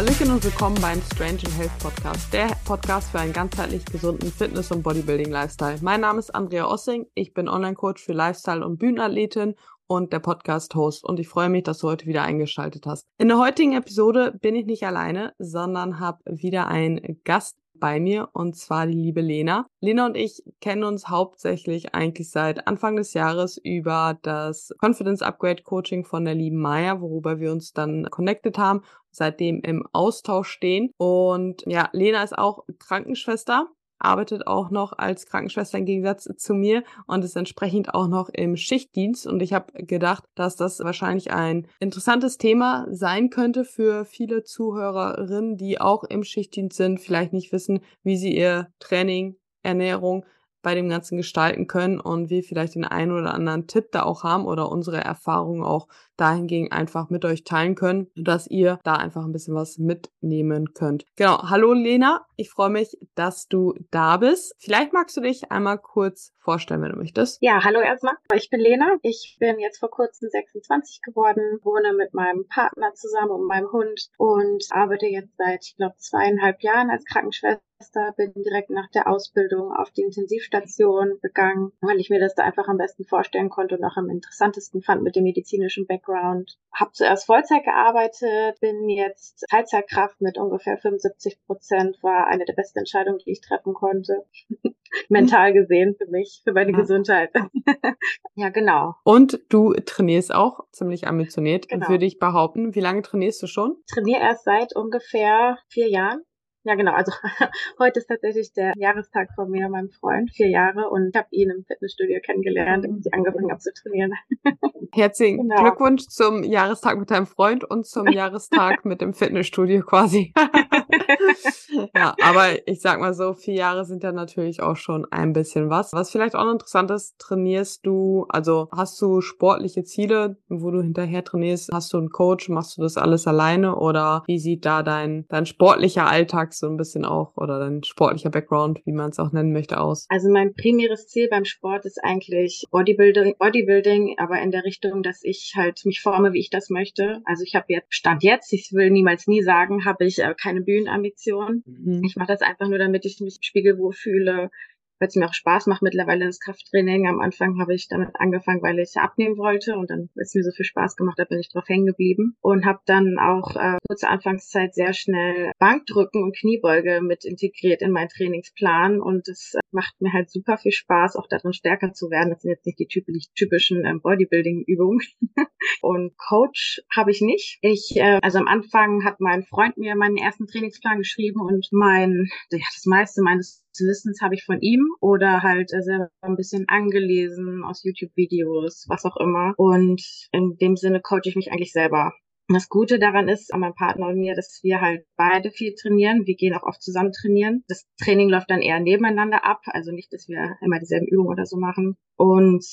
Hallöchen und willkommen beim Strange and Health Podcast, der Podcast für einen ganzheitlich gesunden Fitness- und Bodybuilding-Lifestyle. Mein Name ist Andrea Ossing, ich bin Online-Coach für Lifestyle- und Bühnenathletin und der Podcast-Host und ich freue mich, dass du heute wieder eingeschaltet hast. In der heutigen Episode bin ich nicht alleine, sondern habe wieder einen Gast bei mir und zwar die liebe Lena. Lena und ich kennen uns hauptsächlich eigentlich seit Anfang des Jahres über das Confidence Upgrade Coaching von der lieben Maya, worüber wir uns dann connected haben, seitdem im Austausch stehen. Und ja, Lena ist auch Krankenschwester arbeitet auch noch als Krankenschwester im Gegensatz zu mir und ist entsprechend auch noch im Schichtdienst. Und ich habe gedacht, dass das wahrscheinlich ein interessantes Thema sein könnte für viele Zuhörerinnen, die auch im Schichtdienst sind, vielleicht nicht wissen, wie sie ihr Training, Ernährung bei dem Ganzen gestalten können und wir vielleicht den einen oder anderen Tipp da auch haben oder unsere Erfahrungen auch dahingegen einfach mit euch teilen können, dass ihr da einfach ein bisschen was mitnehmen könnt. Genau. Hallo Lena, ich freue mich, dass du da bist. Vielleicht magst du dich einmal kurz vorstellen, wenn du möchtest. Ja, hallo erstmal. Ich bin Lena. Ich bin jetzt vor kurzem 26 geworden, wohne mit meinem Partner zusammen und meinem Hund und arbeite jetzt seit, ich glaube, zweieinhalb Jahren als Krankenschwester bin direkt nach der Ausbildung auf die Intensivstation gegangen, weil ich mir das da einfach am besten vorstellen konnte und auch am interessantesten fand mit dem medizinischen Background Background. Habe zuerst Vollzeit gearbeitet, bin jetzt Teilzeitkraft mit ungefähr 75 Prozent, war eine der besten Entscheidungen, die ich treffen konnte. Mental gesehen für mich, für meine ja. Gesundheit. ja, genau. Und du trainierst auch ziemlich ambitioniert, genau. würde ich behaupten. Wie lange trainierst du schon? Ich trainiere erst seit ungefähr vier Jahren. Ja, genau. Also heute ist tatsächlich der Jahrestag von mir und meinem Freund, vier Jahre, und ich habe ihn im Fitnessstudio kennengelernt, als ich angefangen habe zu trainieren. Herzlichen genau. Glückwunsch zum Jahrestag mit deinem Freund und zum Jahrestag mit dem Fitnessstudio quasi. ja, aber ich sag mal so, vier Jahre sind ja natürlich auch schon ein bisschen was. Was vielleicht auch noch interessant ist, trainierst du, also hast du sportliche Ziele, wo du hinterher trainierst? Hast du einen Coach? Machst du das alles alleine oder wie sieht da dein, dein sportlicher Alltag so ein bisschen auch oder dein sportlicher Background, wie man es auch nennen möchte, aus? Also mein primäres Ziel beim Sport ist eigentlich Bodybuilding, Bodybuilding, aber in der Richtung, dass ich halt mich forme, wie ich das möchte. Also ich habe jetzt Stand jetzt, ich will niemals nie sagen, habe ich äh, keine Bühnenambition. Mhm. Ich mache das einfach nur, damit ich mich spiegelwohl fühle, weil es mir auch Spaß macht mittlerweile das Krafttraining. Am Anfang habe ich damit angefangen, weil ich abnehmen wollte und dann, weil es mir so viel Spaß gemacht hat, bin ich drauf hängen geblieben und habe dann auch äh, kurze Anfangszeit sehr schnell Bankdrücken und Kniebeuge mit integriert in meinen Trainingsplan und es äh, macht mir halt super viel Spaß, auch darin stärker zu werden. Das sind jetzt nicht die typischen ähm, Bodybuilding-Übungen. und Coach habe ich nicht. Ich, äh, also am Anfang hat mein Freund mir meinen ersten Trainingsplan geschrieben und mein, ja, das meiste meines Wissens habe ich von ihm oder halt äh, selber ein bisschen angelesen aus YouTube-Videos, was auch immer. Und in dem Sinne coache ich mich eigentlich selber. Das Gute daran ist, an meinem Partner und mir, dass wir halt beide viel trainieren. Wir gehen auch oft zusammen trainieren. Das Training läuft dann eher nebeneinander ab, also nicht, dass wir immer dieselben Übungen oder so machen. Und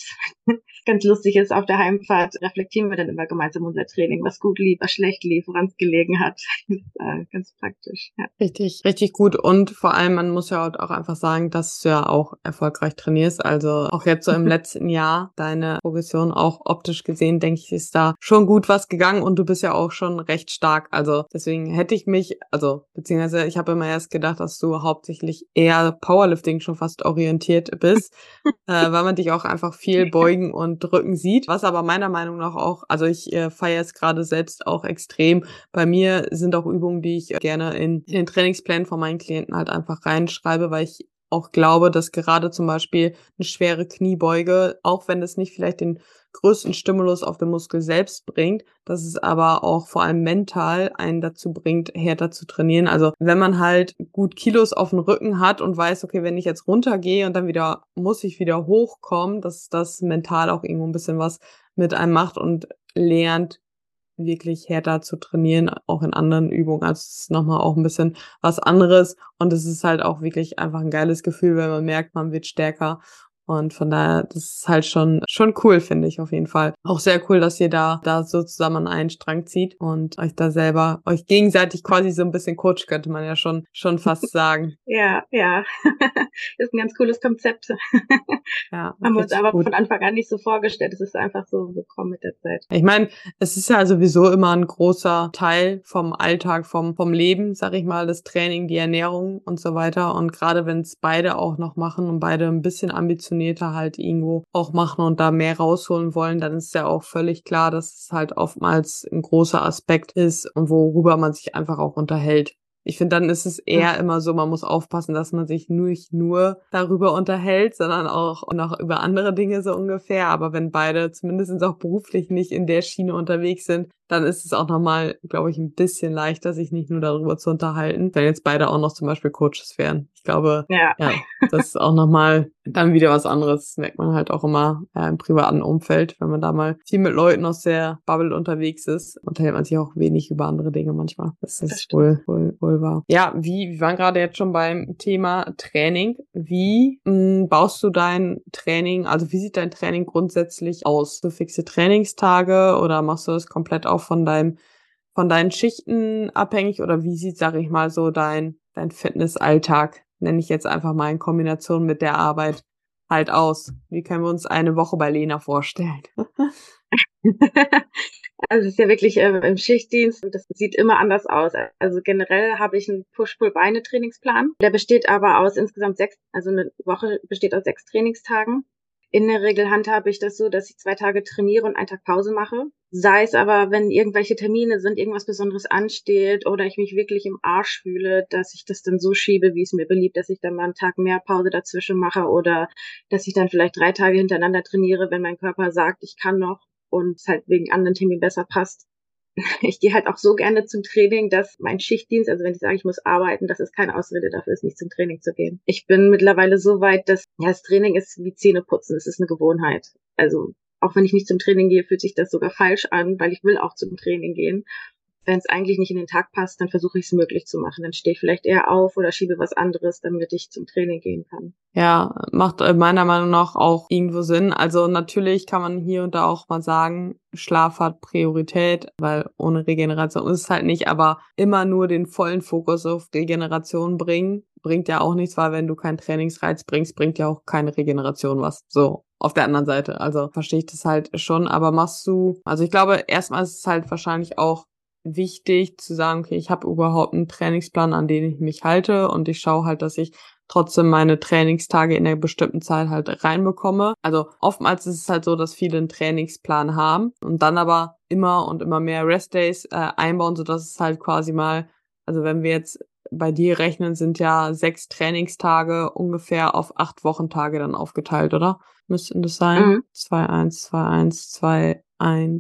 ganz lustig ist, auf der Heimfahrt reflektieren wir dann immer gemeinsam unser Training, was gut lief, was schlecht lief, woran es gelegen hat. äh, ganz praktisch. Ja. Richtig, richtig gut. Und vor allem, man muss ja auch einfach sagen, dass du ja auch erfolgreich trainierst. Also auch jetzt so im letzten Jahr deine Progression auch optisch gesehen, denke ich, ist da schon gut was gegangen und du bist ja auch schon recht stark. Also deswegen hätte ich mich, also beziehungsweise ich habe immer erst gedacht, dass du hauptsächlich eher Powerlifting schon fast orientiert bist, äh, weil man dich auch auch einfach viel Beugen und Drücken sieht, was aber meiner Meinung nach auch, also ich äh, feiere es gerade selbst auch extrem. Bei mir sind auch Übungen, die ich gerne in, in den Trainingsplänen von meinen Klienten halt einfach reinschreibe, weil ich auch glaube, dass gerade zum Beispiel eine schwere Kniebeuge, auch wenn es nicht vielleicht den größten Stimulus auf den Muskel selbst bringt, dass es aber auch vor allem mental einen dazu bringt, härter zu trainieren. Also wenn man halt gut Kilos auf dem Rücken hat und weiß, okay, wenn ich jetzt runtergehe und dann wieder muss ich wieder hochkommen, dass das mental auch irgendwo ein bisschen was mit einem macht und lernt, wirklich härter zu trainieren, auch in anderen Übungen. Also es ist nochmal auch ein bisschen was anderes und es ist halt auch wirklich einfach ein geiles Gefühl, wenn man merkt, man wird stärker Und von daher, das ist halt schon, schon cool, finde ich auf jeden Fall. Auch sehr cool, dass ihr da, da so zusammen an einen Strang zieht und euch da selber, euch gegenseitig quasi so ein bisschen coach, könnte man ja schon, schon fast sagen. ja, ja. ist ein ganz cooles Konzept. ja. Haben wir uns aber gut. von Anfang an nicht so vorgestellt. Es ist einfach so gekommen mit der Zeit. Ich meine, es ist ja sowieso immer ein großer Teil vom Alltag, vom, vom Leben, sag ich mal, das Training, die Ernährung und so weiter. Und gerade wenn es beide auch noch machen und beide ein bisschen ambitioniert Ambitionierter halt irgendwo auch machen und da mehr rausholen wollen, dann ist ja auch völlig klar, dass es halt oftmals ein großer Aspekt ist und worüber man sich einfach auch unterhält. Ich finde, dann ist es eher immer so, man muss aufpassen, dass man sich nicht nur darüber unterhält, sondern auch noch über andere Dinge so ungefähr. Aber wenn beide zumindest auch beruflich nicht in der Schiene unterwegs sind, dann ist es auch nochmal, glaube ich, ein bisschen leichter, sich nicht nur darüber zu unterhalten, wenn jetzt beide auch noch zum Beispiel Coaches wären. Ich glaube, ja, ja das ist auch nochmal dann wieder was anderes. Das merkt man halt auch immer ja, im privaten Umfeld, wenn man da mal viel mit Leuten aus der Bubble unterwegs ist, unterhält man sich auch wenig über andere Dinge manchmal. Das ist das wohl, wohl, wohl wahr. Ja, wie, wir waren gerade jetzt schon beim Thema Training. Wie mh, hm, baust du dein Training, also wie sieht dein Training grundsätzlich aus? Du fixe Trainingstage oder machst du das komplett auf auch von deinem, von deinen Schichten abhängig oder wie sieht, sag ich mal, so dein, dein Fitnessalltag, nenne ich jetzt einfach mal in Kombination mit der Arbeit halt aus? Wie können wir uns eine Woche bei Lena vorstellen? Also es ist ja wirklich äh, im Schichtdienst und das sieht immer anders aus. Also generell habe ich einen Push-Pull-Beine-Trainingsplan. Der besteht aber aus insgesamt sechs, also eine Woche besteht aus sechs Trainingstagen. In der Regel handhabe ich das so, dass ich zwei Tage trainiere und einen Tag Pause mache. Sei es aber, wenn irgendwelche Termine sind, irgendwas Besonderes ansteht oder ich mich wirklich im Arsch fühle, dass ich das dann so schiebe, wie es mir beliebt, dass ich dann mal einen Tag mehr Pause dazwischen mache oder dass ich dann vielleicht drei Tage hintereinander trainiere, wenn mein Körper sagt, ich kann noch und es halt wegen anderen Terminen besser passt ich gehe halt auch so gerne zum Training, dass mein Schichtdienst, also wenn ich sage, ich muss arbeiten, das ist keine Ausrede dafür, ist nicht zum Training zu gehen. Ich bin mittlerweile so weit, dass ja, das Training ist wie Zähne putzen, es ist eine Gewohnheit. Also auch wenn ich nicht zum Training gehe, fühlt sich das sogar falsch an, weil ich will auch zum Training gehen wenn es eigentlich nicht in den Tag passt, dann versuche ich es möglich zu machen. Dann stehe ich vielleicht eher auf oder schiebe was anderes, damit ich zum Training gehen kann. Ja, macht äh, meiner Meinung nach auch irgendwo Sinn. Also natürlich kann man hier und da auch mal sagen, Schlaf hat Priorität, weil ohne Regeneration ist es halt nicht, aber immer nur den vollen Fokus auf Regeneration bringen, bringt ja auch nichts, weil wenn du keinen Trainingsreiz bringst, bringt ja auch keine Regeneration was. So, auf der anderen Seite. Also verstehe ich das halt schon, aber machst du, also ich glaube, erstmal ist es halt wahrscheinlich auch wichtig zu sagen, okay, ich habe überhaupt einen Trainingsplan, an den ich mich halte und ich schaue halt, dass ich trotzdem meine Trainingstage in einer bestimmten Zeit halt reinbekomme. Also oftmals ist es halt so, dass viele einen Trainingsplan haben und dann aber immer und immer mehr Restdays äh, einbauen, sodass es halt quasi mal, also wenn wir jetzt bei dir rechnen, sind ja sechs Trainingstage ungefähr auf acht Wochentage dann aufgeteilt, oder? Müssten das sein? 2-1, 2-1, 2, eins.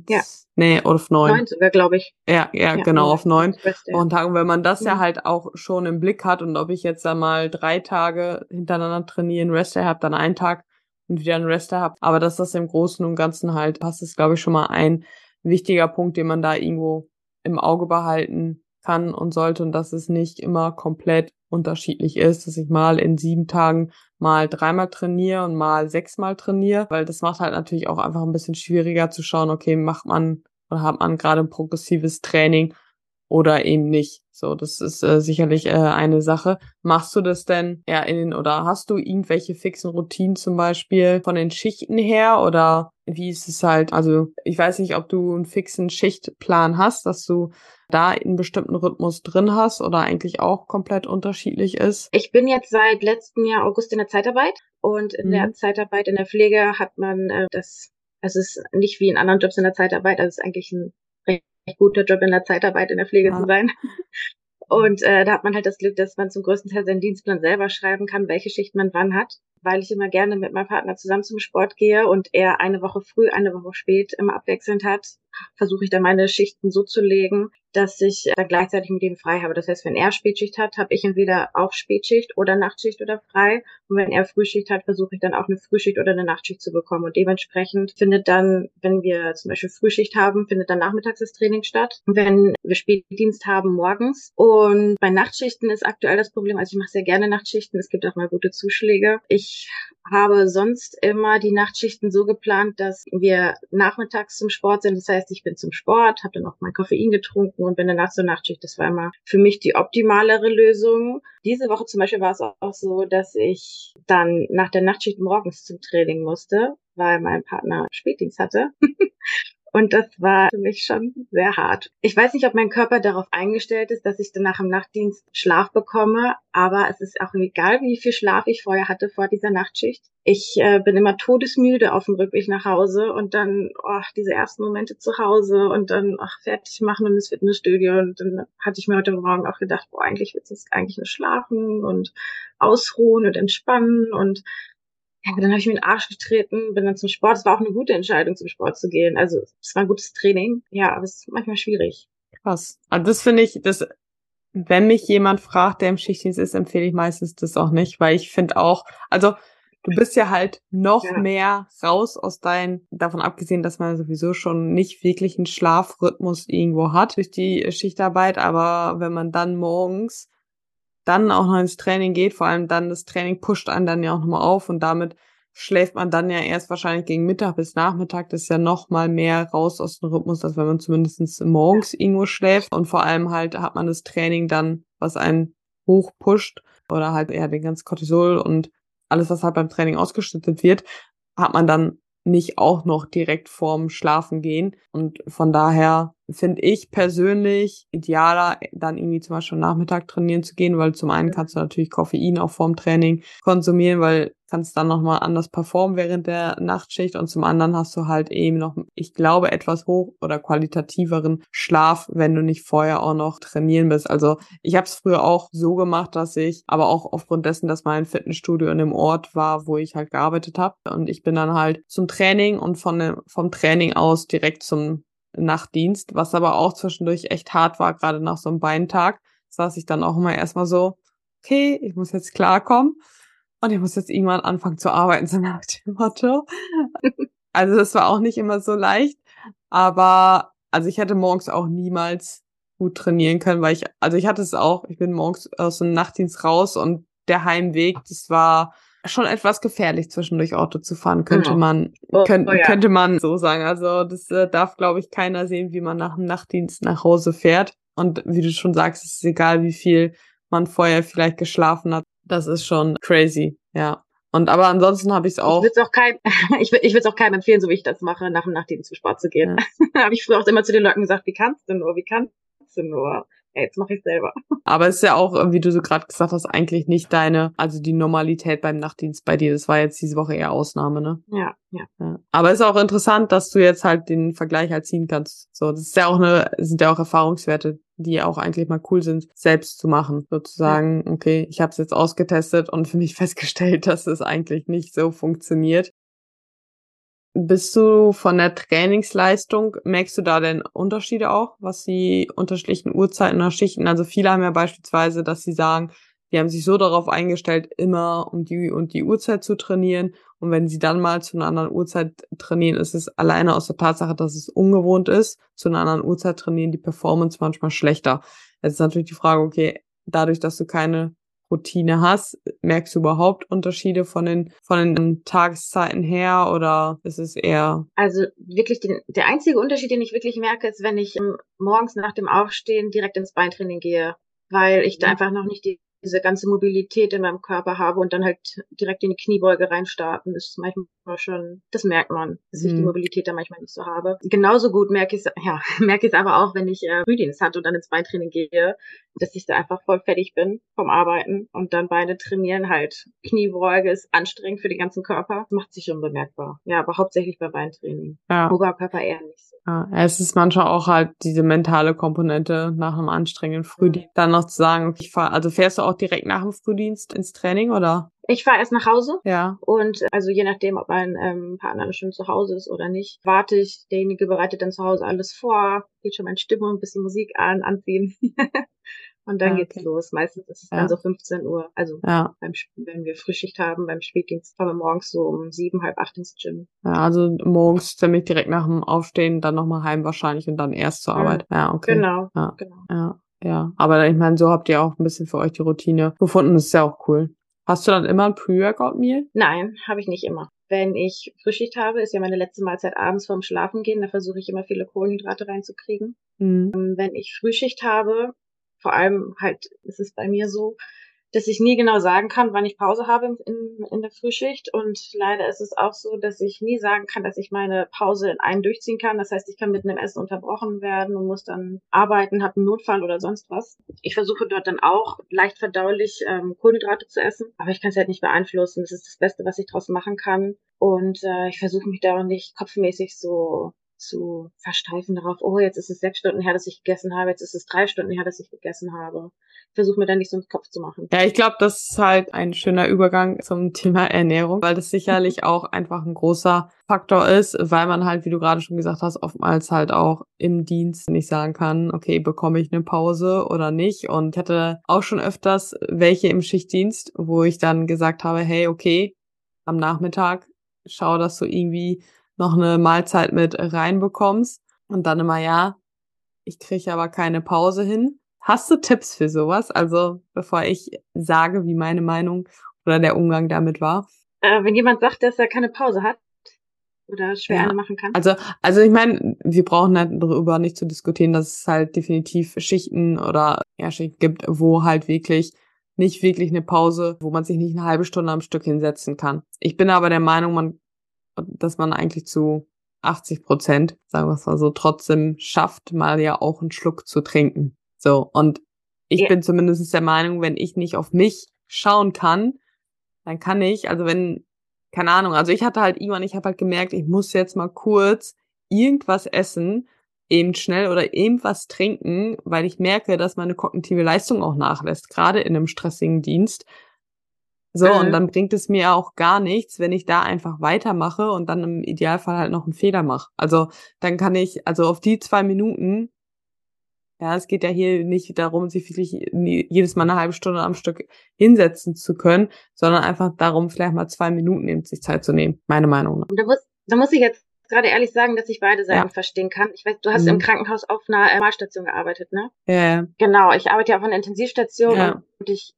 Ja. Nee, oder auf neun. Neun sogar, glaube ich. Ja, ja, ja, genau, auf neun Wochentagen. Wenn man das mhm. ja halt auch schon im Blick hat und ob ich jetzt da mal drei Tage hintereinander trainieren, Rester habe, dann einen Tag und wieder einen Rester habe. Aber dass das im Großen und Ganzen halt passt, ist, glaube ich, schon mal ein wichtiger Punkt, den man da irgendwo im Auge behalten kann und sollte und dass es nicht immer komplett unterschiedlich ist, dass ich mal in sieben Tagen mal dreimal trainiere und mal sechsmal trainiere, weil das macht halt natürlich auch einfach ein bisschen schwieriger zu schauen, okay, macht man oder hat man gerade ein progressives Training oder eben nicht. So, das ist äh, sicherlich äh, eine Sache. Machst du das denn eher in oder hast du irgendwelche fixen Routinen zum Beispiel von den Schichten her oder wie ist es halt? Also ich weiß nicht, ob du einen fixen Schichtplan hast, dass du da einen bestimmten Rhythmus drin hast oder eigentlich auch komplett unterschiedlich ist? Ich bin jetzt seit letztem Jahr August in der Zeitarbeit und in mhm. der Zeitarbeit in der Pflege hat man äh, das, also es ist nicht wie in anderen Jobs in der Zeitarbeit, also es ist eigentlich ein guter Job in der Zeitarbeit in der Pflege ja. zu sein. Und äh, da hat man halt das Glück, dass man zum größten Teil seinen Dienstplan selber schreiben kann, welche Schicht man wann hat weil ich immer gerne mit meinem Partner zusammen zum Sport gehe und er eine Woche früh, eine Woche spät immer abwechselnd hat, versuche ich dann meine Schichten so zu legen, dass ich dann gleichzeitig mit ihm frei habe. Das heißt, wenn er Spätschicht hat, habe ich entweder auch Spätschicht oder Nachtschicht oder frei. Und wenn er Frühschicht hat, versuche ich dann auch eine Frühschicht oder eine Nachtschicht zu bekommen. Und dementsprechend findet dann, wenn wir zum Beispiel Frühschicht haben, findet dann nachmittags das Training statt. Wenn wir Spätdienst haben, morgens. Und bei Nachtschichten ist aktuell das Problem, also ich mache sehr gerne Nachtschichten. Es gibt auch mal gute Zuschläge. Ich habe sonst immer die Nachtschichten so geplant, dass wir nachmittags zum Sport sind. Das heißt, ich bin zum Sport, habe dann auch mein Koffein getrunken und bin danach zur Nachtschicht. Das war immer für mich die optimalere Lösung. Diese Woche zum Beispiel war es auch so, dass ich dann nach der Nachtschicht morgens zum Training musste, weil mein Partner Spätdienst hatte. Und das war für mich schon sehr hart. Ich weiß nicht, ob mein Körper darauf eingestellt ist, dass ich danach im Nachtdienst Schlaf bekomme, aber es ist auch egal, wie viel Schlaf ich vorher hatte vor dieser Nachtschicht. Ich äh, bin immer todesmüde auf dem Rückweg nach Hause und dann oh, diese ersten Momente zu Hause und dann ach, fertig machen und ins Fitnessstudio. Und dann hatte ich mir heute Morgen auch gedacht, boah, eigentlich willst du jetzt eigentlich nur schlafen und ausruhen und entspannen und ja, dann habe ich mir den Arsch getreten, bin dann zum Sport. Es war auch eine gute Entscheidung, zum Sport zu gehen. Also es war ein gutes Training. Ja, aber es ist manchmal schwierig. Krass. Also das finde ich, das, wenn mich jemand fragt, der im Schichtdienst ist, empfehle ich meistens das auch nicht, weil ich finde auch, also du bist ja halt noch ja. mehr raus aus deinen, davon abgesehen, dass man sowieso schon nicht wirklich einen Schlafrhythmus irgendwo hat durch die Schichtarbeit, aber wenn man dann morgens dann auch noch ins Training geht, vor allem dann das Training pusht einen dann ja auch nochmal auf und damit schläft man dann ja erst wahrscheinlich gegen Mittag bis Nachmittag. Das ist ja noch mal mehr raus aus dem Rhythmus, als wenn man zumindest morgens irgendwo schläft. Und vor allem halt hat man das Training dann, was einen hochpusht oder halt eher den ganzen Cortisol und alles, was halt beim Training ausgeschüttet wird, hat man dann nicht auch noch direkt vorm Schlafen gehen. Und von daher finde ich persönlich idealer, dann irgendwie zum Beispiel Nachmittag trainieren zu gehen, weil zum einen kannst du natürlich Koffein auch vorm Training konsumieren, weil kannst dann nochmal anders performen während der Nachtschicht. Und zum anderen hast du halt eben noch, ich glaube, etwas hoch oder qualitativeren Schlaf, wenn du nicht vorher auch noch trainieren bist. Also ich habe es früher auch so gemacht, dass ich, aber auch aufgrund dessen, dass mein Fitnessstudio in dem Ort war, wo ich halt gearbeitet habe und ich bin dann halt zum Training und von vom Training aus direkt zum Nachtdienst, was aber auch zwischendurch echt hart war, gerade nach so einem Beintag, saß ich dann auch immer erstmal so, okay, ich muss jetzt klarkommen und ich muss jetzt irgendwann anfangen zu arbeiten, so nach dem Motto. Also das war auch nicht immer so leicht, aber also ich hätte morgens auch niemals gut trainieren können, weil ich, also ich hatte es auch, ich bin morgens aus dem Nachtdienst raus und der Heimweg, das war schon etwas gefährlich zwischendurch Auto zu fahren, könnte mhm. man oh, könnt, oh, ja. könnte man so sagen. Also das äh, darf glaube ich keiner sehen, wie man nach dem Nachtdienst nach Hause fährt und wie du schon sagst, es ist egal, wie viel man vorher vielleicht geschlafen hat. Das ist schon crazy, ja. Und aber ansonsten habe ich es auch. Ich würde es auch kein, ich ich würde auch keinem empfehlen, so wie ich das mache, nach dem Nachtdienst zum Sport zu gehen. Ja. habe ich früher auch immer zu den Leuten gesagt, wie kannst du nur, wie kannst du nur? Ja, jetzt mache ich selber. Aber es ist ja auch, wie du so gerade gesagt hast, eigentlich nicht deine, also die Normalität beim Nachtdienst bei dir. Das war jetzt diese Woche eher Ausnahme, ne? Ja, ja. ja. Aber es ist auch interessant, dass du jetzt halt den Vergleich halt ziehen kannst. So, das ist ja auch eine, sind ja auch Erfahrungswerte, die auch eigentlich mal cool sind, selbst zu machen. Sozusagen, okay, ich habe es jetzt ausgetestet und für mich festgestellt, dass es eigentlich nicht so funktioniert. Bist du von der Trainingsleistung, merkst du da denn Unterschiede auch, was die unterschiedlichen Uhrzeiten oder Schichten? Also viele haben ja beispielsweise, dass sie sagen, die haben sich so darauf eingestellt, immer um die und die Uhrzeit zu trainieren. Und wenn sie dann mal zu einer anderen Uhrzeit trainieren, ist es alleine aus der Tatsache, dass es ungewohnt ist, zu einer anderen Uhrzeit trainieren, die Performance manchmal schlechter. Jetzt ist natürlich die Frage, okay, dadurch, dass du keine Routine hast, merkst du überhaupt Unterschiede von den, von den Tageszeiten her oder ist es eher? Also wirklich den, der einzige Unterschied, den ich wirklich merke, ist, wenn ich morgens nach dem Aufstehen direkt ins Beintraining gehe, weil ich da mhm. einfach noch nicht die diese ganze Mobilität in meinem Körper habe und dann halt direkt in die Kniebeuge reinstarten, ist manchmal schon, das merkt man, dass ich die mhm. Mobilität da manchmal nicht so habe. Genauso gut merke ich es, ja, merke ich es aber auch, wenn ich äh, Frühdienst hatte und dann ins Beintraining gehe, dass ich da einfach voll fertig bin vom Arbeiten und dann Beine trainieren halt. Kniebeuge ist anstrengend für den ganzen Körper, das macht sich schon bemerkbar. Ja, aber hauptsächlich bei Beintraining. Ja. Oberkörper eher nicht so. Ja, es ist manchmal auch halt diese mentale Komponente nach einem anstrengenden Frühdienst, dann noch zu sagen, ich fahr, also fährst du auch direkt nach dem Frühdienst ins Training oder? Ich fahre erst nach Hause. Ja. Und also je nachdem, ob mein ähm, Partner schon zu Hause ist oder nicht, warte ich, derjenige bereitet dann zu Hause alles vor, geht schon meine Stimme, ein bisschen Musik an, anziehen. Und dann ja, geht's los. Meistens ist es ja. dann so 15 Uhr. Also ja. beim, wenn wir Frühschicht haben, beim Spätdienst fahren wir morgens so um sieben, halb acht ins Gym. Ja, also morgens ziemlich direkt nach dem Aufstehen, dann nochmal heim wahrscheinlich und dann erst zur Arbeit. Ja, okay. Genau. Ja. genau. Ja. Ja, aber ich meine, so habt ihr auch ein bisschen für euch die Routine gefunden. Das ist ja auch cool. Hast du dann immer ein Pre-Workout-Meal? Nein, habe ich nicht immer. Wenn ich Frühschicht habe, ist ja meine letzte Mahlzeit abends vorm Schlafen gehen. Da versuche ich immer viele Kohlenhydrate reinzukriegen. Mhm. Wenn ich Frühschicht habe, vor allem halt ist es bei mir so, dass ich nie genau sagen kann, wann ich Pause habe in, in der Frühschicht. Und leider ist es auch so, dass ich nie sagen kann, dass ich meine Pause in einen durchziehen kann. Das heißt, ich kann mitten im Essen unterbrochen werden und muss dann arbeiten, habe einen Notfall oder sonst was. Ich versuche dort dann auch leicht verdaulich ähm, Kohlenhydrate zu essen, aber ich kann es halt nicht beeinflussen. Das ist das Beste, was ich daraus machen kann. Und äh, ich versuche mich da auch nicht kopfmäßig so zu versteifen darauf, oh, jetzt ist es sechs Stunden her, dass ich gegessen habe, jetzt ist es drei Stunden her, dass ich gegessen habe. Ich versuche mir da nicht so einen Kopf zu machen. Ja, ich glaube, das ist halt ein schöner Übergang zum Thema Ernährung, weil das sicherlich auch einfach ein großer Faktor ist, weil man halt, wie du gerade schon gesagt hast, oftmals halt auch im Dienst nicht sagen kann, okay, bekomme ich eine Pause oder nicht. Und ich hatte auch schon öfters welche im Schichtdienst, wo ich dann gesagt habe, hey, okay, am Nachmittag schau, dass du irgendwie noch eine Mahlzeit mit reinbekommst und dann immer, ja, ich kriege aber keine Pause hin. Hast du Tipps für sowas? Also, bevor ich sage, wie meine Meinung oder der Umgang damit war. Äh, wenn jemand sagt, dass er keine Pause hat oder schwer ja. machen kann. Also, also ich meine, wir brauchen halt darüber nicht zu diskutieren, dass es halt definitiv Schichten oder ja, Schichten gibt, wo halt wirklich nicht wirklich eine Pause, wo man sich nicht eine halbe Stunde am Stück hinsetzen kann. Ich bin aber der Meinung, man dass man eigentlich zu 80 Prozent, sagen wir es mal so, trotzdem schafft, mal ja auch einen Schluck zu trinken. So, und ich ja. bin zumindest der Meinung, wenn ich nicht auf mich schauen kann, dann kann ich, also wenn, keine Ahnung, also ich hatte halt irgendwann, ich habe halt gemerkt, ich muss jetzt mal kurz irgendwas essen, eben schnell oder irgendwas trinken, weil ich merke, dass meine kognitive Leistung auch nachlässt, gerade in einem stressigen Dienst. So, mhm. und dann bringt es mir auch gar nichts, wenn ich da einfach weitermache und dann im Idealfall halt noch einen Fehler mache. Also dann kann ich, also auf die zwei Minuten, ja, es geht ja hier nicht darum, sich wirklich jedes Mal eine halbe Stunde am Stück hinsetzen zu können, sondern einfach darum, vielleicht mal zwei Minuten eben sich Zeit zu nehmen. Meine Meinung. Da muss, da muss ich jetzt gerade ehrlich sagen, dass ich beide Seiten ja. verstehen kann. Ich weiß, du hast mhm. im Krankenhaus auf einer äh, Malstation gearbeitet, ne? Ja. ja. Genau, ich arbeite ja auf einer Intensivstation ja. und ich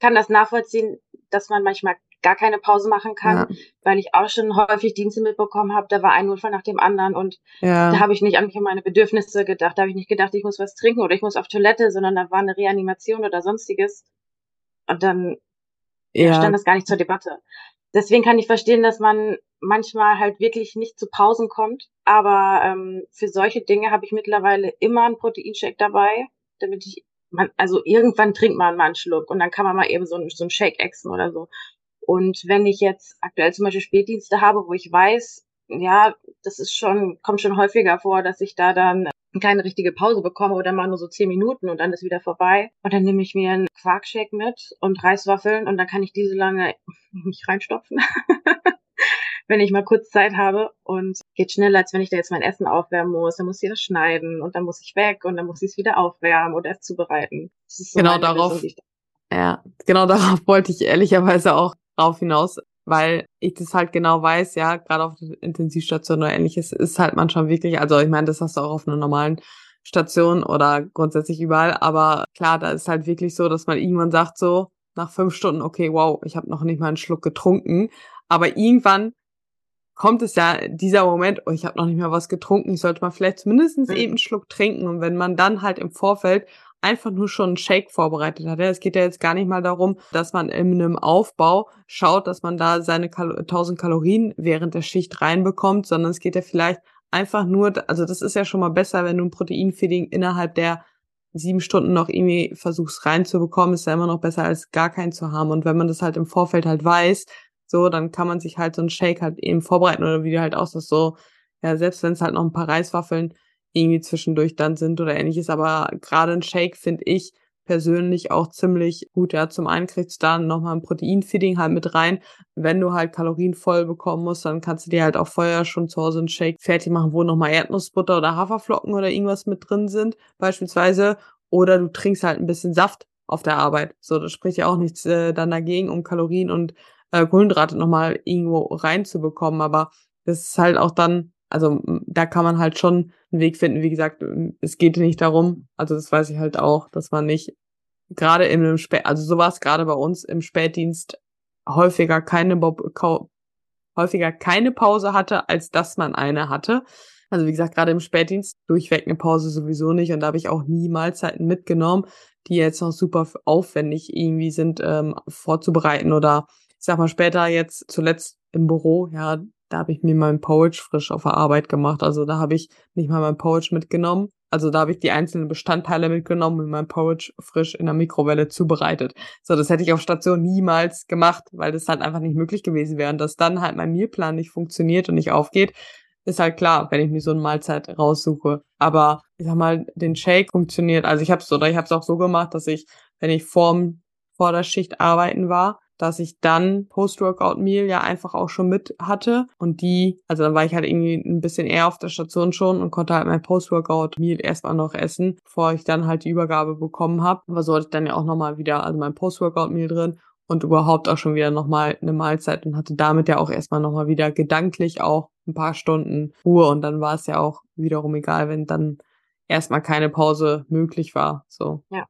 kann das nachvollziehen, dass man manchmal gar keine Pause machen kann, ja. weil ich auch schon häufig Dienste mitbekommen habe, da war ein Notfall nach dem anderen und ja. da habe ich nicht an meine Bedürfnisse gedacht, da habe ich nicht gedacht, ich muss was trinken oder ich muss auf Toilette, sondern da war eine Reanimation oder sonstiges und dann ja. stand das gar nicht zur Debatte. Deswegen kann ich verstehen, dass man manchmal halt wirklich nicht zu Pausen kommt, aber ähm, für solche Dinge habe ich mittlerweile immer einen Proteinshake dabei, damit ich man, also irgendwann trinkt man mal einen Schluck und dann kann man mal eben so, ein, so einen Shake exen oder so. Und wenn ich jetzt aktuell zum Beispiel Spätdienste habe, wo ich weiß, ja, das ist schon, kommt schon häufiger vor, dass ich da dann keine richtige Pause bekomme oder mal nur so zehn Minuten und dann ist wieder vorbei. Und dann nehme ich mir einen Quarkshake mit und Reiswaffeln und dann kann ich diese lange nicht reinstopfen. Wenn ich mal kurz Zeit habe und geht schneller, als wenn ich da jetzt mein Essen aufwärmen muss. Dann muss ich das schneiden und dann muss ich weg und dann muss ich es wieder aufwärmen oder es zubereiten. So genau darauf. ja, genau darauf wollte ich ehrlicherweise auch drauf hinaus, weil ich das halt genau weiß, ja, gerade auf der Intensivstation oder ähnliches ist halt manchmal wirklich, also ich meine, das hast du auch auf einer normalen Station oder grundsätzlich überall, aber klar, da ist halt wirklich so, dass man irgendwann sagt so, nach fünf Stunden, okay, wow, ich habe noch nicht mal einen Schluck getrunken, aber irgendwann kommt es ja dieser Moment, oh, ich habe noch nicht mal was getrunken, ich sollte mal vielleicht zumindest mhm. eben einen Schluck trinken. Und wenn man dann halt im Vorfeld einfach nur schon einen Shake vorbereitet hat. Es geht ja jetzt gar nicht mal darum, dass man in einem Aufbau schaut, dass man da seine Kal 1000 Kalorien während der Schicht reinbekommt, sondern es geht ja vielleicht einfach nur, also das ist ja schon mal besser, wenn du ein Proteinfeeding innerhalb der sieben Stunden noch irgendwie versuchst reinzubekommen, ist ja immer noch besser als gar keinen zu haben. Und wenn man das halt im Vorfeld halt weiß, so, dann kann man sich halt so einen Shake halt eben vorbereiten oder wie du halt auch so, ja, selbst wenn es halt noch ein paar Reiswaffeln irgendwie zwischendurch dann sind oder ähnliches, aber gerade ein Shake finde ich persönlich auch ziemlich gut. Ja, zum einen kriegst du dann nochmal ein Proteinfeeding halt mit rein. Wenn du halt Kalorien voll bekommen musst, dann kannst du dir halt auch vorher schon zu Hause einen Shake fertig machen, wo nochmal Erdnussbutter oder Haferflocken oder irgendwas mit drin sind, beispielsweise. Oder du trinkst halt ein bisschen Saft auf der Arbeit. So, das spricht ja auch nichts äh, dann dagegen, um Kalorien und äh, Kohlenhydrate nochmal irgendwo reinzubekommen. Aber das ist halt auch dann, also da kann man halt schon einen Weg finden. Wie gesagt, es geht nicht darum, also das weiß ich halt auch, dass man nicht gerade in einem Spät, also so war es gerade bei uns im Spätdienst häufiger keine häufiger keine Pause hatte, als dass man eine hatte. Also wie gesagt, gerade im Spätdienst durchweg eine Pause sowieso nicht und da habe ich auch nie Mahlzeiten mitgenommen, die jetzt noch super aufwendig irgendwie sind ähm, vorzubereiten oder ich sag mal später jetzt zuletzt im Büro, ja, da habe ich mir meinen Porridge frisch auf der Arbeit gemacht. Also da habe ich nicht mal mein Porridge mitgenommen. Also da habe ich die einzelnen Bestandteile mitgenommen und mein Porridge frisch in der Mikrowelle zubereitet. So, das hätte ich auf Station niemals gemacht, weil das halt einfach nicht möglich gewesen wäre. Und dass dann halt mein Mealplan nicht funktioniert und nicht aufgeht, ist halt klar, wenn ich mir so eine Mahlzeit raussuche. Aber ich sag mal, den Shake funktioniert. Also ich habe es oder ich habe es auch so gemacht, dass ich, wenn ich vorm vor der Schicht arbeiten war, dass ich dann Post-Workout-Meal ja einfach auch schon mit hatte. Und die, also dann war ich halt irgendwie ein bisschen eher auf der Station schon und konnte halt mein Post-Workout-Meal erstmal noch essen, bevor ich dann halt die Übergabe bekommen habe. Aber so hatte ich dann ja auch nochmal wieder, also mein Post-Workout-Meal drin und überhaupt auch schon wieder nochmal eine Mahlzeit und hatte damit ja auch erstmal nochmal wieder gedanklich auch ein paar Stunden Ruhe und dann war es ja auch wiederum egal, wenn dann erstmal keine Pause möglich war. So. Ja.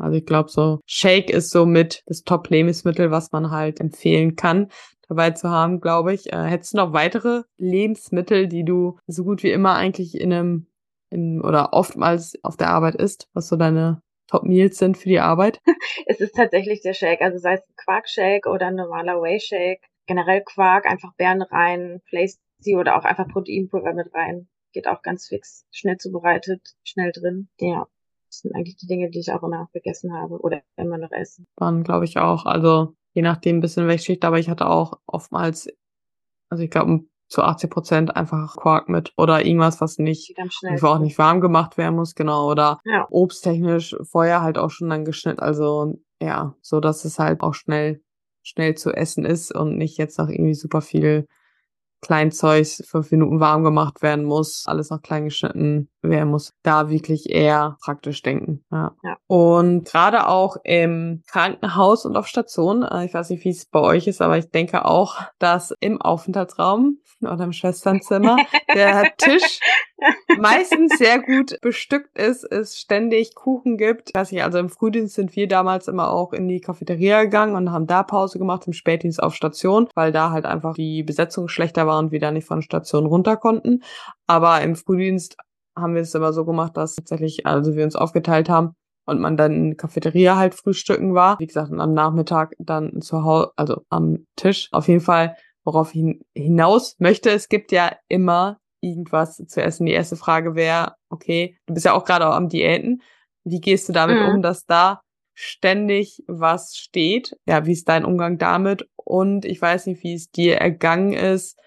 Also ich glaube so, Shake ist so mit das Top-Lebensmittel, was man halt empfehlen kann, dabei zu haben, glaube ich. Äh, hättest du noch weitere Lebensmittel, die du so gut wie immer eigentlich in einem in, oder oftmals auf der Arbeit isst, was so deine Top-Meals sind für die Arbeit? es ist tatsächlich der Shake, also sei es Quark-Shake oder ein normaler Whey-Shake. Generell Quark, einfach Beeren rein, Flazy oder auch einfach Proteinpulver mit rein. Geht auch ganz fix, schnell zubereitet, schnell drin. Ja, das sind eigentlich die Dinge, die ich auch immer vergessen habe oder immer noch esse. Dann glaube ich auch, also je nachdem ein bisschen welche Schicht, aber ich hatte auch oftmals, also ich glaube zu 80 Prozent einfach Quark mit oder irgendwas, was nicht, einfach auch nicht warm gemacht werden muss, genau, oder ja. obsttechnisch vorher halt auch schon dann geschnitten, also ja, so dass es halt auch schnell, schnell zu essen ist und nicht jetzt noch irgendwie super viel Kleinzeugs fünf Minuten warm gemacht werden muss, alles noch klein geschnitten werden muss. Da wirklich eher praktisch denken. Ja. ja. Und gerade auch im Krankenhaus und auf Station, äh, ich weiß nicht, wie es bei euch ist, aber ich denke auch, dass im Aufenthaltsraum oder im Schwesternzimmer der Tisch meistens sehr gut bestückt ist, es ständig Kuchen gibt. Ich weiß nicht, also im Frühdienst sind wir damals immer auch in die Cafeteria gegangen und haben da Pause gemacht, im Spätdienst auf Station, weil da halt einfach die Besetzung schlechter war und wir da nicht von Station runter konnten. Aber im Frühdienst haben wir es immer so gemacht, dass tatsächlich, also wir uns aufgeteilt haben, und man dann in der Cafeteria halt frühstücken war. Wie gesagt, am Nachmittag dann zu Hause, also am Tisch. Auf jeden Fall worauf ich hinaus möchte. Es gibt ja immer irgendwas zu essen. Die erste Frage wäre, okay, du bist ja auch gerade am Diäten. Wie gehst du damit mhm. um, dass da ständig was steht? Ja, wie ist dein Umgang damit? Und ich weiß nicht, wie es dir ergangen ist,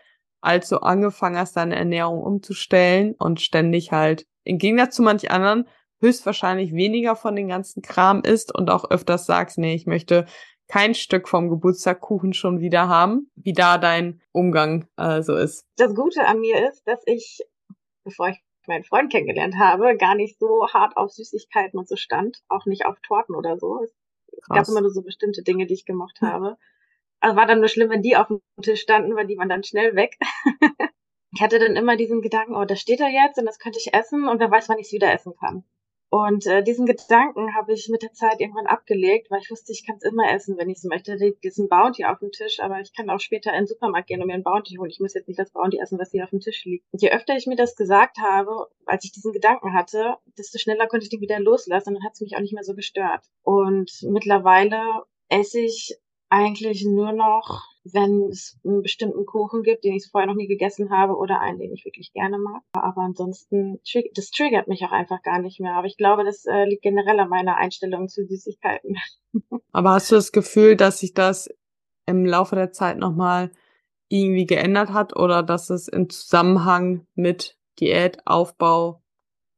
als du angefangen hast, deine Ernährung umzustellen und ständig halt, im Gegensatz zu manch anderen, höchstwahrscheinlich weniger von den ganzen Kram isst und auch öfters sagst, nee, ich möchte kein Stück vom Geburtstagkuchen schon wieder haben, wie da dein Umgang äh, so ist. Das Gute an mir ist, dass ich, bevor ich meinen Freund kennengelernt habe, gar nicht so hart auf Süßigkeiten und so stand, auch nicht auf Torten oder so. Es Krass. gab immer nur so bestimmte Dinge, die ich gemacht habe. Also war dann nur schlimm, wenn die auf dem Tisch standen, weil die waren dann schnell weg. ich hatte dann immer diesen Gedanken, oh, da steht er jetzt und das könnte ich essen und wer weiß, wann ich es wieder essen kann. Und äh, diesen Gedanken habe ich mit der Zeit irgendwann abgelegt, weil ich wusste, ich kann es immer essen, wenn ich es möchte. Da liegt diesen Bounty auf dem Tisch, aber ich kann auch später in den Supermarkt gehen und mir ein Bounty holen. Ich muss jetzt nicht das Bounty essen, was hier auf dem Tisch liegt. Und je öfter ich mir das gesagt habe, als ich diesen Gedanken hatte, desto schneller konnte ich den wieder loslassen und dann hat es mich auch nicht mehr so gestört. Und mittlerweile esse ich eigentlich nur noch, wenn es einen bestimmten Kuchen gibt, den ich vorher noch nie gegessen habe oder einen, den ich wirklich gerne mag. Aber ansonsten, das triggert mich auch einfach gar nicht mehr. Aber ich glaube, das äh, liegt generell an meiner Einstellung zu Süßigkeiten. Aber hast du das Gefühl, dass sich das im Laufe der Zeit nochmal irgendwie geändert hat oder dass es im Zusammenhang mit Diät, Aufbau,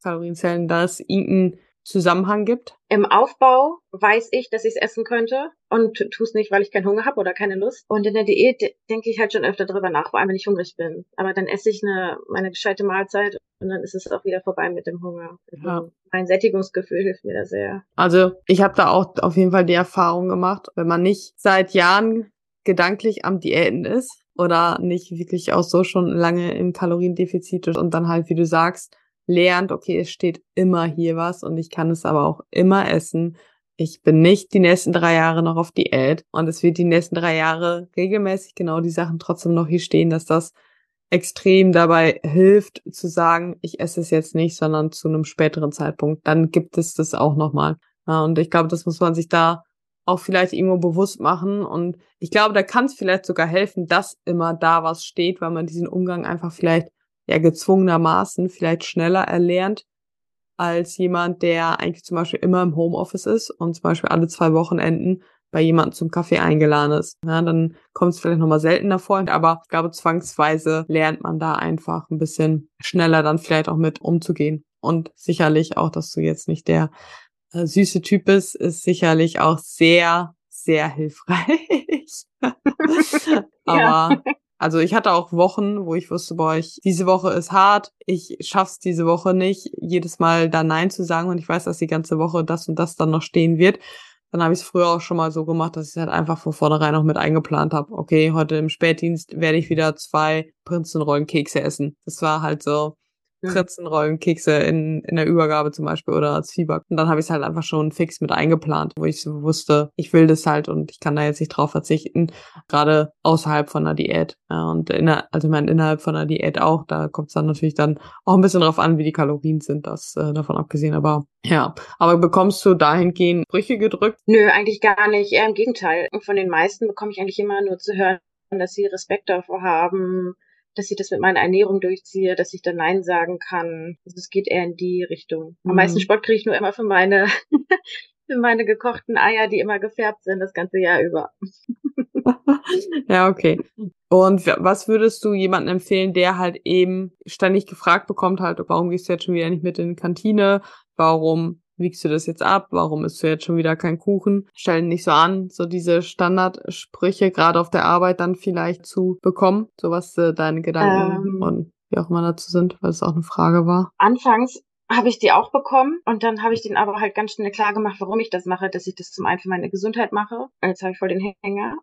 Kalorienzellen, dass irgendein Zusammenhang gibt? Im Aufbau weiß ich, dass ich es essen könnte und tue es nicht, weil ich keinen Hunger habe oder keine Lust. Und in der Diät denke ich halt schon öfter drüber nach, vor allem wenn ich hungrig bin. Aber dann esse ich eine, meine gescheite Mahlzeit und dann ist es auch wieder vorbei mit dem Hunger. Also ja. Mein Sättigungsgefühl hilft mir da sehr. Also ich habe da auch auf jeden Fall die Erfahrung gemacht, wenn man nicht seit Jahren gedanklich am Diäten ist oder nicht wirklich auch so schon lange im Kaloriendefizit ist und dann halt, wie du sagst, lernt, okay, es steht immer hier was und ich kann es aber auch immer essen. ich bin nicht die nächsten drei Jahre noch auf Diät und es wird die nächsten drei Jahre regelmäßig genau die Sachen trotzdem noch hier stehen, dass das extrem dabei hilft zu sagen, ich esse es jetzt nicht, sondern zu einem späteren Zeitpunkt. Dann gibt es das auch nochmal. Und ich glaube, das muss man sich da auch vielleicht irgendwo bewusst machen. Und ich glaube, da kann es vielleicht sogar helfen, dass immer da was steht, weil man diesen Umgang einfach vielleicht ja gezwungenermaßen vielleicht schneller erlernt als jemand, der eigentlich zum Beispiel immer im Homeoffice ist und zum Beispiel alle zwei Wochenenden bei jemandem zum Kaffee eingeladen ist. Ja, dann kommt es vielleicht nochmal seltener vor, aber ich glaube, zwangsweise lernt man da einfach ein bisschen schneller dann vielleicht auch mit umzugehen. Und sicherlich auch, dass du jetzt nicht der äh, süße Typ bist, ist sicherlich auch sehr, sehr hilfreich. aber ja. Also ich hatte auch Wochen, wo ich wusste, boah, ich, diese Woche ist hart, ich schaff's diese Woche nicht, jedes Mal da Nein zu sagen und ich weiß, dass die ganze Woche das und das dann noch stehen wird. Dann habe ich es früher auch schon mal so gemacht, dass ich halt einfach von vornherein noch mit eingeplant habe. Okay, heute im Spätdienst werde ich wieder zwei Prinzenrollenkekse essen. Das war halt so, Pritzenrollen, Kekse in, in der Übergabe zum Beispiel oder als Zwieback. Und dann habe ich es halt einfach schon fix mit eingeplant, wo ich so wusste, ich will das halt und ich kann da jetzt nicht drauf verzichten, gerade außerhalb von der Diät. Ja, und inner, also ich meine, innerhalb von der Diät auch, da kommt es dann natürlich dann auch ein bisschen drauf an, wie die Kalorien sind, das äh, davon abgesehen. Aber ja, aber bekommst du dahingehend Brüche gedrückt? Nö, eigentlich gar nicht. Eher im Gegenteil. Von den meisten bekomme ich eigentlich immer nur zu hören, dass sie Respekt davor haben, dass ich das mit meiner Ernährung durchziehe, dass ich dann Nein sagen kann. Also es geht eher in die Richtung. Am mhm. meisten Sport kriege ich nur immer für meine, für meine gekochten Eier, die immer gefärbt sind, das ganze Jahr über. ja, okay. Und was würdest du jemandem empfehlen, der halt eben ständig gefragt bekommt, halt, warum gehst du jetzt schon wieder nicht mit in die Kantine? Warum wiegst du das jetzt ab? Warum isst du jetzt schon wieder kein Kuchen? Stellen nicht so an, so diese Standardsprüche gerade auf der Arbeit dann vielleicht zu bekommen, so was äh, deine Gedanken ähm, und wie auch immer dazu sind, weil es auch eine Frage war. Anfangs habe ich die auch bekommen und dann habe ich den aber halt ganz schnell klar gemacht, warum ich das mache, dass ich das zum einen für meine Gesundheit mache. Jetzt habe ich voll den Hänger.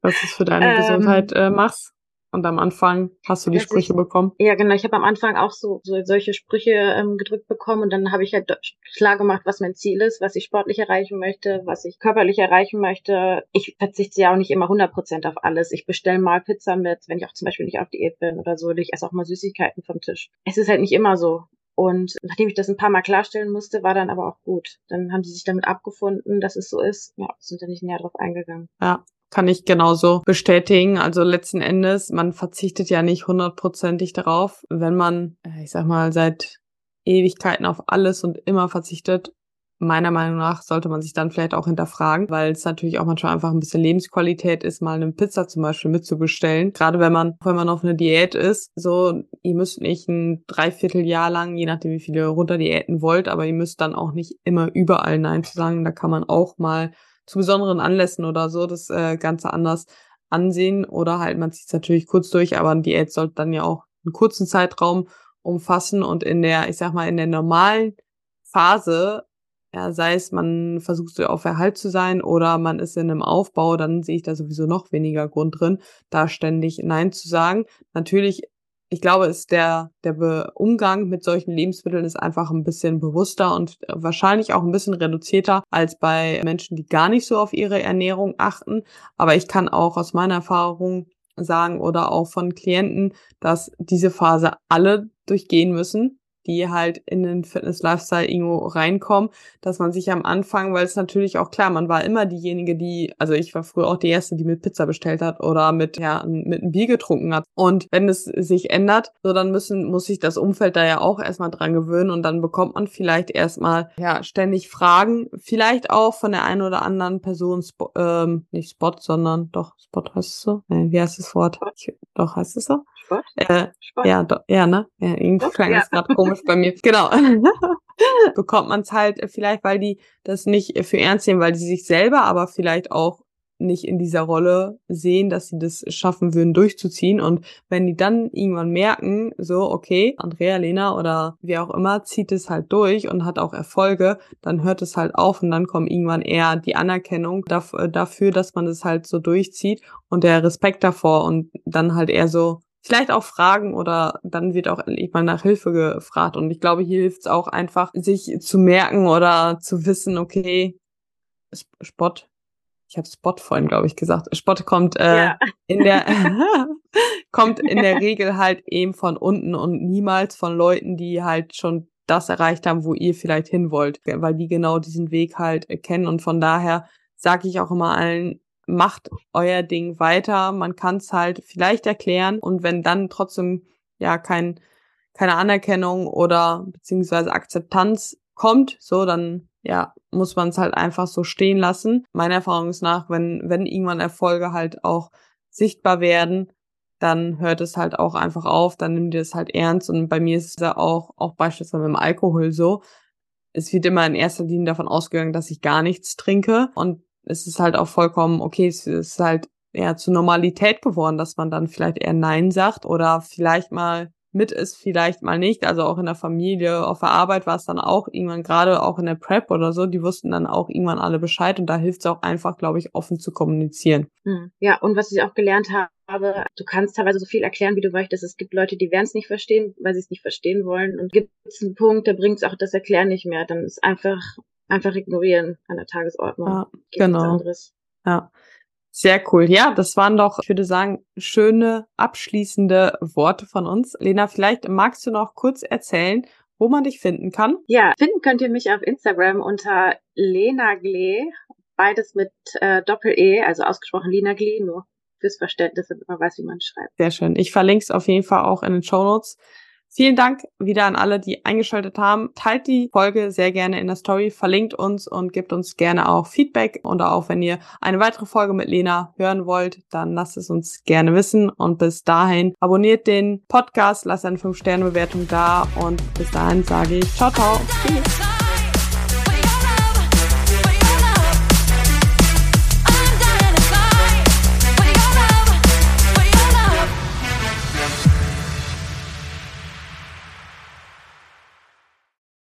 Was du für deine ähm, Gesundheit äh, machst? Und am Anfang hast du die Sprüche ich, bekommen? Ja, genau. Ich habe am Anfang auch so, so solche Sprüche ähm, gedrückt bekommen und dann habe ich halt klar gemacht, was mein Ziel ist, was ich sportlich erreichen möchte, was ich körperlich erreichen möchte. Ich verzichte ja auch nicht immer 100% auf alles. Ich bestelle mal Pizza mit, wenn ich auch zum Beispiel nicht auf Diät bin oder so. Ich esse auch mal Süßigkeiten vom Tisch. Es ist halt nicht immer so. Und nachdem ich das ein paar Mal klarstellen musste, war dann aber auch gut. Dann haben sie sich damit abgefunden, dass es so ist. Ja, sind da nicht näher drauf eingegangen. Ja, kann ich genauso bestätigen. Also letzten Endes, man verzichtet ja nicht hundertprozentig darauf, wenn man, äh, ich sag mal, seit Ewigkeiten auf alles und immer verzichtet. Meiner Meinung nach sollte man sich dann vielleicht auch hinterfragen, weil es natürlich auch manchmal einfach ein bisschen Lebensqualität ist, mal eine Pizza zum Beispiel mitzubestellen. Gerade wenn man, wenn man auf einer Diät ist, so, ihr müsst nicht ein Dreivierteljahr lang, je nachdem wie viele Runterdiäten wollt, aber ihr müsst dann auch nicht immer überall Nein zu sagen. Da kann man auch mal zu besonderen Anlässen oder so das äh, Ganze anders ansehen. Oder halt, man zieht es natürlich kurz durch, aber die Diät sollte dann ja auch einen kurzen Zeitraum umfassen und in der, ich sag mal, in der normalen Phase ja, sei es, man versucht so auf Erhalt zu sein oder man ist in einem Aufbau, dann sehe ich da sowieso noch weniger Grund drin, da ständig Nein zu sagen. Natürlich ich glaube, ist der, der Umgang mit solchen Lebensmitteln ist einfach ein bisschen bewusster und wahrscheinlich auch ein bisschen reduzierter als bei Menschen, die gar nicht so auf ihre Ernährung achten. Aber ich kann auch aus meiner Erfahrung sagen oder auch von Klienten, dass diese Phase alle durchgehen müssen die halt in den Fitness-Lifestyle irgendwo reinkommen, dass man sich am Anfang, weil es natürlich auch klar, man war immer diejenige, die, also ich war früher auch die erste, die mit Pizza bestellt hat oder mit, ja, mit einem Bier getrunken hat. Und wenn es sich ändert, so dann müssen, muss sich das Umfeld da ja auch erstmal dran gewöhnen und dann bekommt man vielleicht erstmal, ja, ständig Fragen, vielleicht auch von der einen oder anderen Person, ähm, nicht Spot, sondern doch, Spot heißt es so? Äh, wie heißt das Wort? Ich, doch, heißt es so? Sport? Äh, Sport? Ja, do, ja, ne? Ja, irgendwie klang das gerade komisch bei mir. Genau. Bekommt man es halt vielleicht, weil die das nicht für ernst nehmen, weil die sich selber aber vielleicht auch nicht in dieser Rolle sehen, dass sie das schaffen würden, durchzuziehen. Und wenn die dann irgendwann merken, so, okay, Andrea, Lena oder wer auch immer zieht es halt durch und hat auch Erfolge, dann hört es halt auf und dann kommt irgendwann eher die Anerkennung dafür, dass man es halt so durchzieht und der Respekt davor und dann halt eher so, vielleicht auch fragen oder dann wird auch endlich mal nach Hilfe gefragt. Und ich glaube, hier hilft es auch einfach, sich zu merken oder zu wissen, okay, Spot, ich habe Spot vorhin, glaube ich, gesagt. Spot kommt äh, ja. in der kommt in der Regel halt eben von unten und niemals von Leuten, die halt schon das erreicht haben, wo ihr vielleicht hin wollt, weil die genau diesen Weg halt kennen und von daher sage ich auch immer allen, macht euer Ding weiter. Man kann es halt vielleicht erklären und wenn dann trotzdem ja kein keine Anerkennung oder beziehungsweise Akzeptanz kommt, so dann ja, muss man es halt einfach so stehen lassen. Meiner Erfahrung ist nach, wenn, wenn irgendwann Erfolge halt auch sichtbar werden, dann hört es halt auch einfach auf, dann nimmt ihr es halt ernst. Und bei mir ist es ja auch, auch beispielsweise mit dem Alkohol so. Es wird immer in erster Linie davon ausgegangen, dass ich gar nichts trinke. Und es ist halt auch vollkommen okay, es ist halt eher zur Normalität geworden, dass man dann vielleicht eher Nein sagt oder vielleicht mal mit ist, vielleicht mal nicht. Also auch in der Familie, auf der Arbeit war es dann auch irgendwann, gerade auch in der Prep oder so, die wussten dann auch irgendwann alle Bescheid und da hilft es auch einfach, glaube ich, offen zu kommunizieren. Hm. Ja, und was ich auch gelernt habe, du kannst teilweise so viel erklären, wie du möchtest. Es gibt Leute, die werden es nicht verstehen, weil sie es nicht verstehen wollen. Und gibt es einen Punkt, da bringt es auch das Erklären nicht mehr. Dann ist einfach, einfach ignorieren an der Tagesordnung. Ja, genau. Ja. Sehr cool. Ja, das waren doch, ich würde sagen, schöne abschließende Worte von uns. Lena, vielleicht magst du noch kurz erzählen, wo man dich finden kann? Ja, finden könnt ihr mich auf Instagram unter Lena Glee, beides mit äh, Doppel-E, also ausgesprochen Lena Glee, nur fürs Verständnis, damit man weiß, wie man schreibt. Sehr schön. Ich verlinke es auf jeden Fall auch in den Show Notes. Vielen Dank wieder an alle, die eingeschaltet haben. Teilt die Folge sehr gerne in der Story, verlinkt uns und gebt uns gerne auch Feedback. Und auch wenn ihr eine weitere Folge mit Lena hören wollt, dann lasst es uns gerne wissen. Und bis dahin abonniert den Podcast, lasst eine 5-Sterne-Bewertung da. Und bis dahin sage ich ciao, ciao. Tschüss.